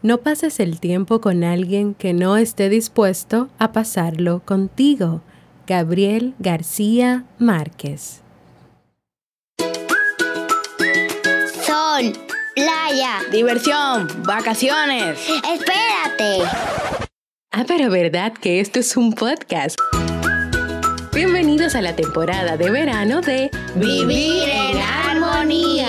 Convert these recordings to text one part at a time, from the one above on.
No pases el tiempo con alguien que no esté dispuesto a pasarlo contigo. Gabriel García Márquez. Sol, playa, diversión, vacaciones. Espérate. Ah, pero verdad que esto es un podcast. Bienvenidos a la temporada de verano de Vivir en Armonía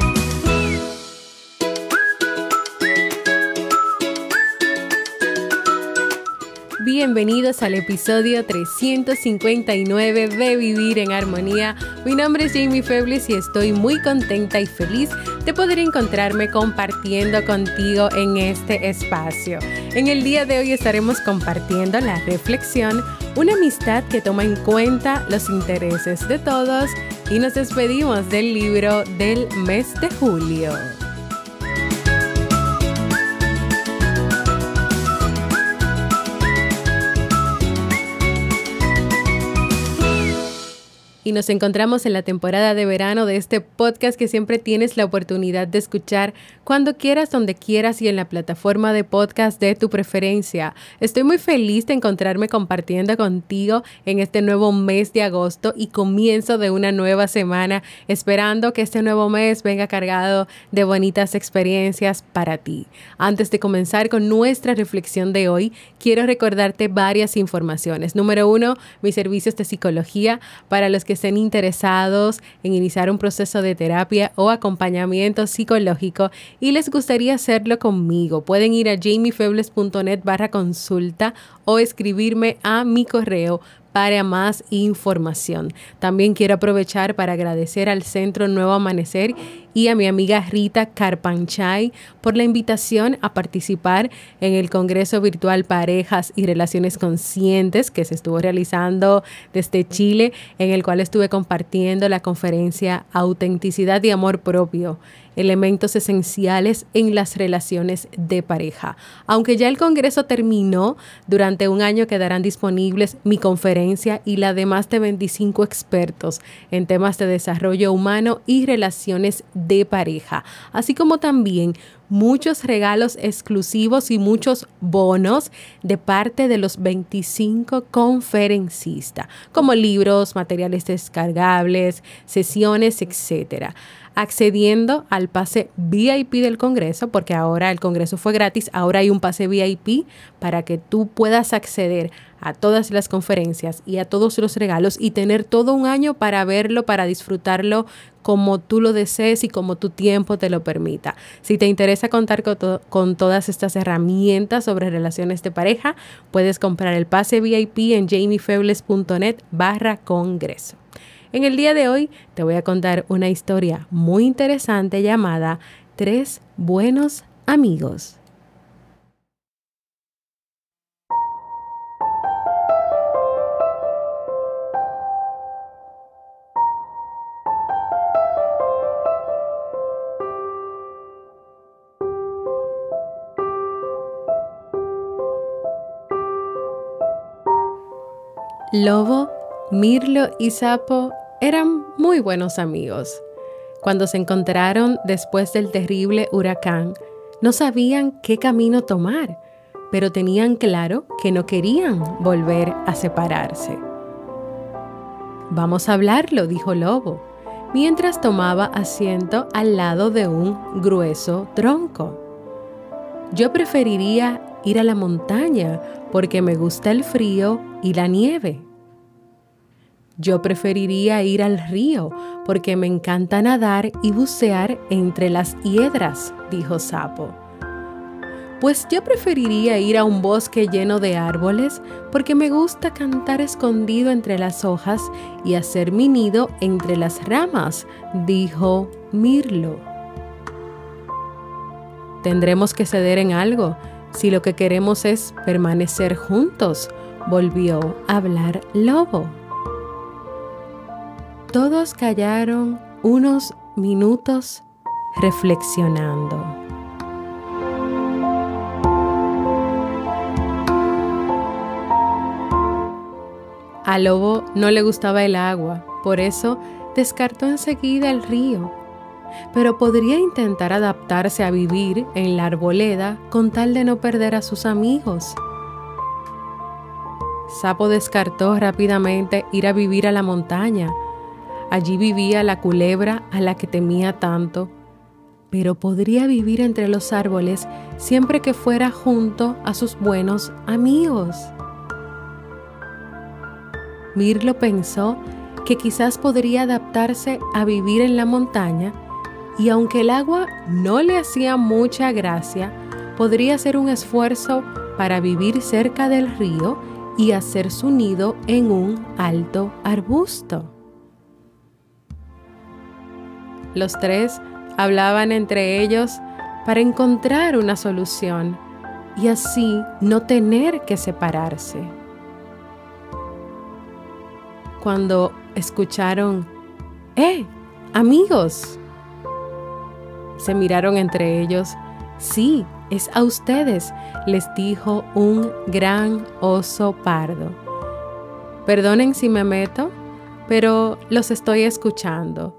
Bienvenidos al episodio 359 de Vivir en Armonía. Mi nombre es Jamie Febles y estoy muy contenta y feliz de poder encontrarme compartiendo contigo en este espacio. En el día de hoy estaremos compartiendo la reflexión, una amistad que toma en cuenta los intereses de todos y nos despedimos del libro del mes de julio. Y nos encontramos en la temporada de verano de este podcast que siempre tienes la oportunidad de escuchar cuando quieras, donde quieras y en la plataforma de podcast de tu preferencia. Estoy muy feliz de encontrarme compartiendo contigo en este nuevo mes de agosto y comienzo de una nueva semana, esperando que este nuevo mes venga cargado de bonitas experiencias para ti. Antes de comenzar con nuestra reflexión de hoy, quiero recordarte varias informaciones. Número uno, mis servicios de psicología para los que estén interesados en iniciar un proceso de terapia o acompañamiento psicológico y les gustaría hacerlo conmigo, pueden ir a jamiefebles.net barra consulta o escribirme a mi correo para más información. También quiero aprovechar para agradecer al Centro Nuevo Amanecer y a mi amiga Rita Carpanchay por la invitación a participar en el Congreso Virtual Parejas y Relaciones Conscientes que se estuvo realizando desde Chile, en el cual estuve compartiendo la conferencia Autenticidad y Amor Propio elementos esenciales en las relaciones de pareja. Aunque ya el Congreso terminó, durante un año quedarán disponibles mi conferencia y la de más de 25 expertos en temas de desarrollo humano y relaciones de pareja, así como también muchos regalos exclusivos y muchos bonos de parte de los 25 conferencistas, como libros, materiales descargables, sesiones, etcétera. Accediendo al pase VIP del Congreso, porque ahora el Congreso fue gratis, ahora hay un pase VIP para que tú puedas acceder a todas las conferencias y a todos los regalos y tener todo un año para verlo, para disfrutarlo como tú lo desees y como tu tiempo te lo permita. Si te interesa contar con, todas estas herramientas sobre relaciones de pareja, puedes comprar el pase VIP en jamiefebles.net barra congreso. En el día de hoy te voy a contar una historia muy interesante llamada Tres buenos amigos. Lobo, Mirlo y Sapo eran muy buenos amigos. Cuando se encontraron después del terrible huracán, no sabían qué camino tomar, pero tenían claro que no querían volver a separarse. Vamos a hablarlo, dijo Lobo, mientras tomaba asiento al lado de un grueso tronco. Yo preferiría ir a la montaña porque me gusta el frío y la nieve. Yo preferiría ir al río porque me encanta nadar y bucear entre las hiedras, dijo Sapo. Pues yo preferiría ir a un bosque lleno de árboles porque me gusta cantar escondido entre las hojas y hacer mi nido entre las ramas, dijo Mirlo. Tendremos que ceder en algo si lo que queremos es permanecer juntos, volvió a hablar Lobo. Todos callaron unos minutos reflexionando. A Lobo no le gustaba el agua, por eso descartó enseguida el río pero podría intentar adaptarse a vivir en la arboleda con tal de no perder a sus amigos. Sapo descartó rápidamente ir a vivir a la montaña. Allí vivía la culebra a la que temía tanto, pero podría vivir entre los árboles siempre que fuera junto a sus buenos amigos. Mirlo pensó que quizás podría adaptarse a vivir en la montaña y aunque el agua no le hacía mucha gracia, podría hacer un esfuerzo para vivir cerca del río y hacer su nido en un alto arbusto. Los tres hablaban entre ellos para encontrar una solución y así no tener que separarse. Cuando escucharon, ¡Eh, amigos! Se miraron entre ellos. Sí, es a ustedes, les dijo un gran oso pardo. Perdonen si me meto, pero los estoy escuchando.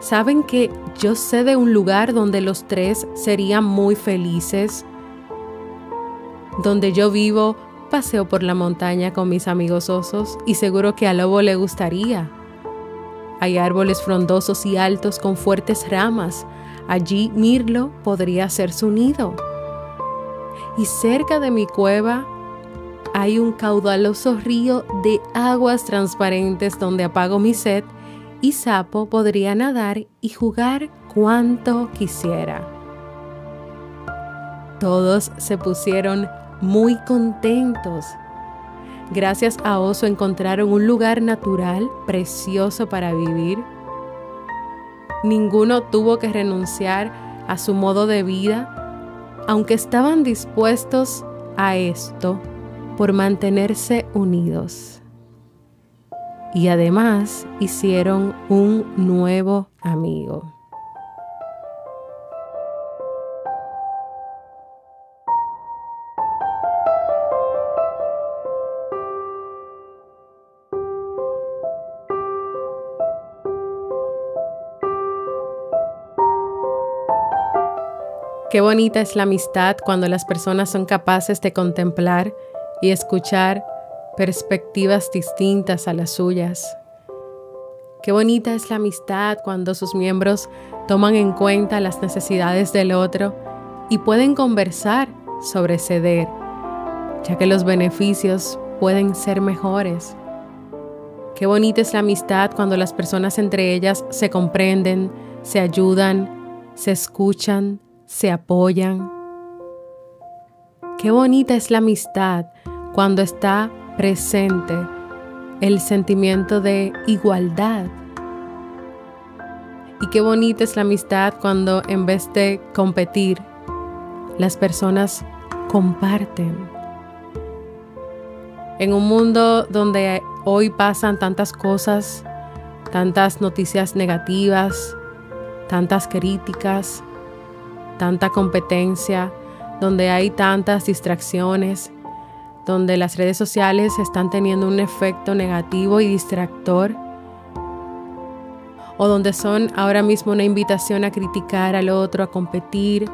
¿Saben que yo sé de un lugar donde los tres serían muy felices? Donde yo vivo, paseo por la montaña con mis amigos osos y seguro que al lobo le gustaría. Hay árboles frondosos y altos con fuertes ramas, Allí Mirlo podría ser su nido. Y cerca de mi cueva hay un caudaloso río de aguas transparentes donde apago mi sed y Sapo podría nadar y jugar cuanto quisiera. Todos se pusieron muy contentos. Gracias a Oso encontraron un lugar natural precioso para vivir Ninguno tuvo que renunciar a su modo de vida, aunque estaban dispuestos a esto por mantenerse unidos. Y además hicieron un nuevo amigo. Qué bonita es la amistad cuando las personas son capaces de contemplar y escuchar perspectivas distintas a las suyas. Qué bonita es la amistad cuando sus miembros toman en cuenta las necesidades del otro y pueden conversar sobre ceder, ya que los beneficios pueden ser mejores. Qué bonita es la amistad cuando las personas entre ellas se comprenden, se ayudan, se escuchan, se apoyan. Qué bonita es la amistad cuando está presente el sentimiento de igualdad. Y qué bonita es la amistad cuando en vez de competir, las personas comparten. En un mundo donde hoy pasan tantas cosas, tantas noticias negativas, tantas críticas, tanta competencia, donde hay tantas distracciones, donde las redes sociales están teniendo un efecto negativo y distractor, o donde son ahora mismo una invitación a criticar al otro, a competir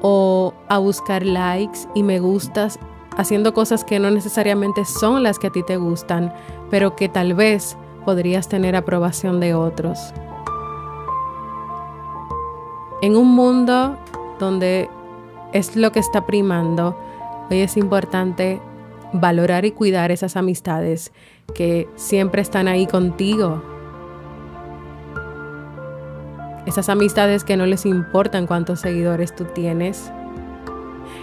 o a buscar likes y me gustas, haciendo cosas que no necesariamente son las que a ti te gustan, pero que tal vez podrías tener aprobación de otros. En un mundo donde es lo que está primando, hoy es importante valorar y cuidar esas amistades que siempre están ahí contigo. Esas amistades que no les importan cuántos seguidores tú tienes.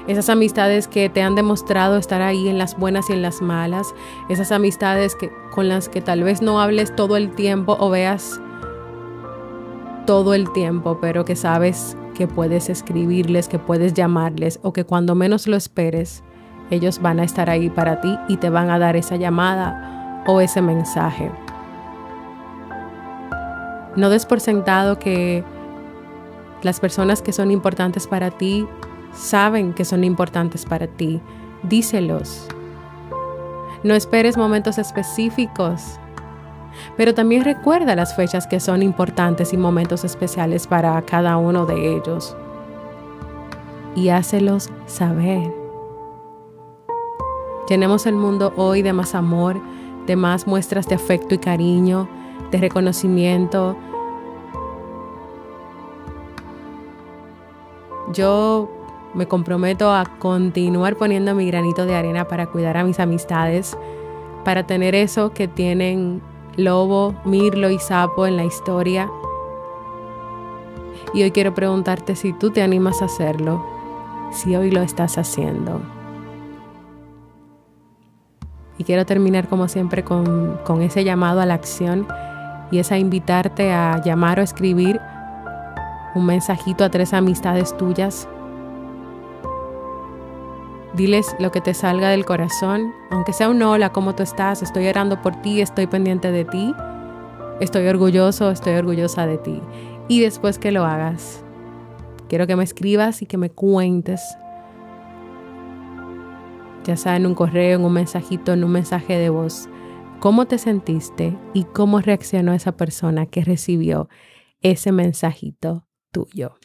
Esas amistades que te han demostrado estar ahí en las buenas y en las malas. Esas amistades que, con las que tal vez no hables todo el tiempo o veas todo el tiempo, pero que sabes que puedes escribirles, que puedes llamarles o que cuando menos lo esperes, ellos van a estar ahí para ti y te van a dar esa llamada o ese mensaje. No des por sentado que las personas que son importantes para ti saben que son importantes para ti. Díselos. No esperes momentos específicos, pero también recuerda las fechas que son importantes y momentos especiales para cada uno de ellos. Y hácelos saber. Llenemos el mundo hoy de más amor, de más muestras de afecto y cariño, de reconocimiento. Yo me comprometo a continuar poniendo mi granito de arena para cuidar a mis amistades, para tener eso que tienen Lobo, Mirlo y Sapo en la historia. Y hoy quiero preguntarte si tú te animas a hacerlo, si hoy lo estás haciendo. Y quiero terminar como siempre con, con ese llamado a la acción y es a invitarte a llamar o escribir un mensajito a tres amistades tuyas. Diles lo que te salga del corazón, aunque sea un hola, ¿cómo tú estás? Estoy orando por ti, estoy pendiente de ti, estoy orgulloso, estoy orgullosa de ti. Y después que lo hagas, quiero que me escribas y que me cuentes, ya sea en un correo, en un mensajito, en un mensaje de voz, cómo te sentiste y cómo reaccionó esa persona que recibió ese mensajito tuyo.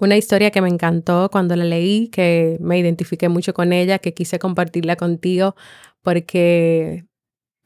Una historia que me encantó cuando la leí, que me identifiqué mucho con ella, que quise compartirla contigo porque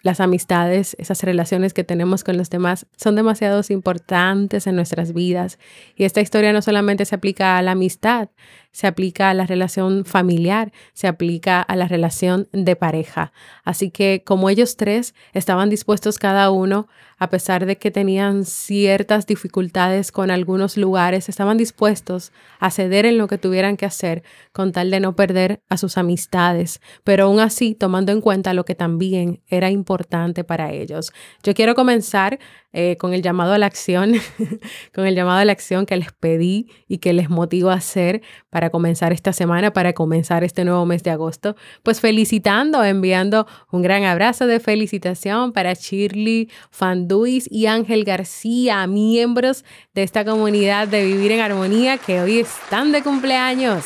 las amistades, esas relaciones que tenemos con los demás son demasiado importantes en nuestras vidas. Y esta historia no solamente se aplica a la amistad, se aplica a la relación familiar, se aplica a la relación de pareja. Así que como ellos tres estaban dispuestos cada uno, a pesar de que tenían ciertas dificultades con algunos lugares, estaban dispuestos a ceder en lo que tuvieran que hacer con tal de no perder a sus amistades, pero aún así tomando en cuenta lo que también era importante para ellos. Yo quiero comenzar eh, con el llamado a la acción, con el llamado a la acción que les pedí y que les motivo a hacer para comenzar esta semana, para comenzar este nuevo mes de agosto, pues felicitando, enviando un gran abrazo de felicitación para Shirley Fanduis y Ángel García, miembros de esta comunidad de Vivir en Armonía que hoy están de cumpleaños.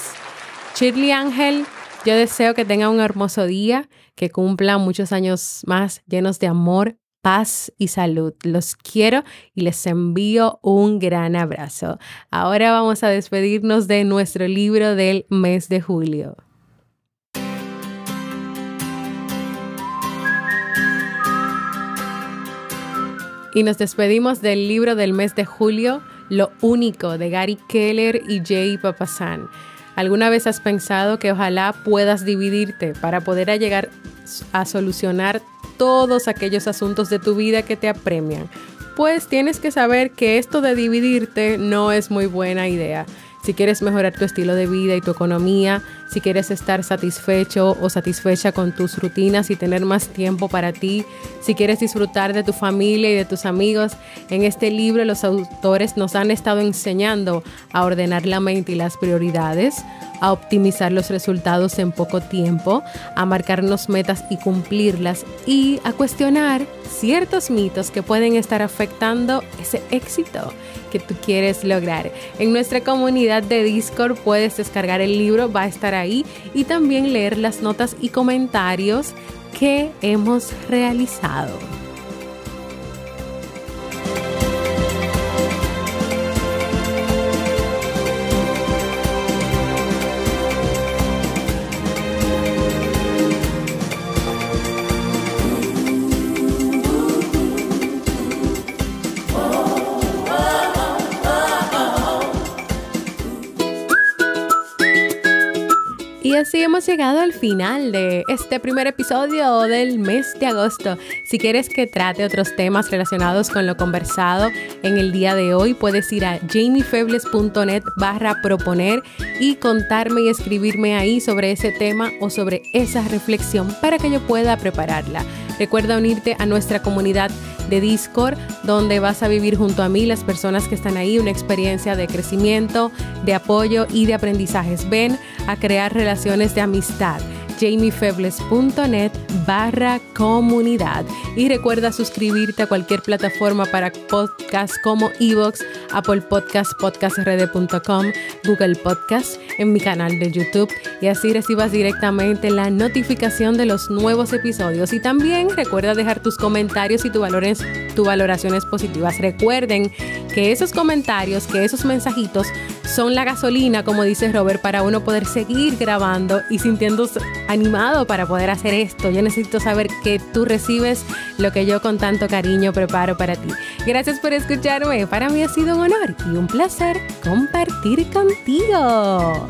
Shirley Ángel, yo deseo que tengan un hermoso día, que cumplan muchos años más llenos de amor, paz y salud. Los quiero y les envío un gran abrazo. Ahora vamos a despedirnos de nuestro libro del mes de julio. Y nos despedimos del libro del mes de julio, Lo único, de Gary Keller y Jay Papasan. ¿Alguna vez has pensado que ojalá puedas dividirte para poder llegar a solucionar todos aquellos asuntos de tu vida que te apremian. Pues tienes que saber que esto de dividirte no es muy buena idea. Si quieres mejorar tu estilo de vida y tu economía, si quieres estar satisfecho o satisfecha con tus rutinas y tener más tiempo para ti, si quieres disfrutar de tu familia y de tus amigos, en este libro los autores nos han estado enseñando a ordenar la mente y las prioridades, a optimizar los resultados en poco tiempo, a marcarnos metas y cumplirlas y a cuestionar ciertos mitos que pueden estar afectando ese éxito que tú quieres lograr. En nuestra comunidad de Discord puedes descargar el libro, va a estar ahí y también leer las notas y comentarios que hemos realizado. Así hemos llegado al final de este primer episodio del mes de agosto. Si quieres que trate otros temas relacionados con lo conversado en el día de hoy, puedes ir a jamiefebles.net barra proponer y contarme y escribirme ahí sobre ese tema o sobre esa reflexión para que yo pueda prepararla. Recuerda unirte a nuestra comunidad de Discord, donde vas a vivir junto a mí, las personas que están ahí, una experiencia de crecimiento, de apoyo y de aprendizajes. Ven a crear relaciones de amistad jamiefebles.net barra comunidad. Y recuerda suscribirte a cualquier plataforma para podcast como Evox, Apple Podcast, podcastrd.com, Google Podcast, en mi canal de YouTube y así recibas directamente la notificación de los nuevos episodios. Y también recuerda dejar tus comentarios y tus valores, tus valoraciones positivas. Recuerden que esos comentarios, que esos mensajitos son la gasolina, como dice Robert, para uno poder seguir grabando y sintiéndose animado para poder hacer esto. Yo necesito saber que tú recibes lo que yo con tanto cariño preparo para ti. Gracias por escucharme. Para mí ha sido un honor y un placer compartir contigo.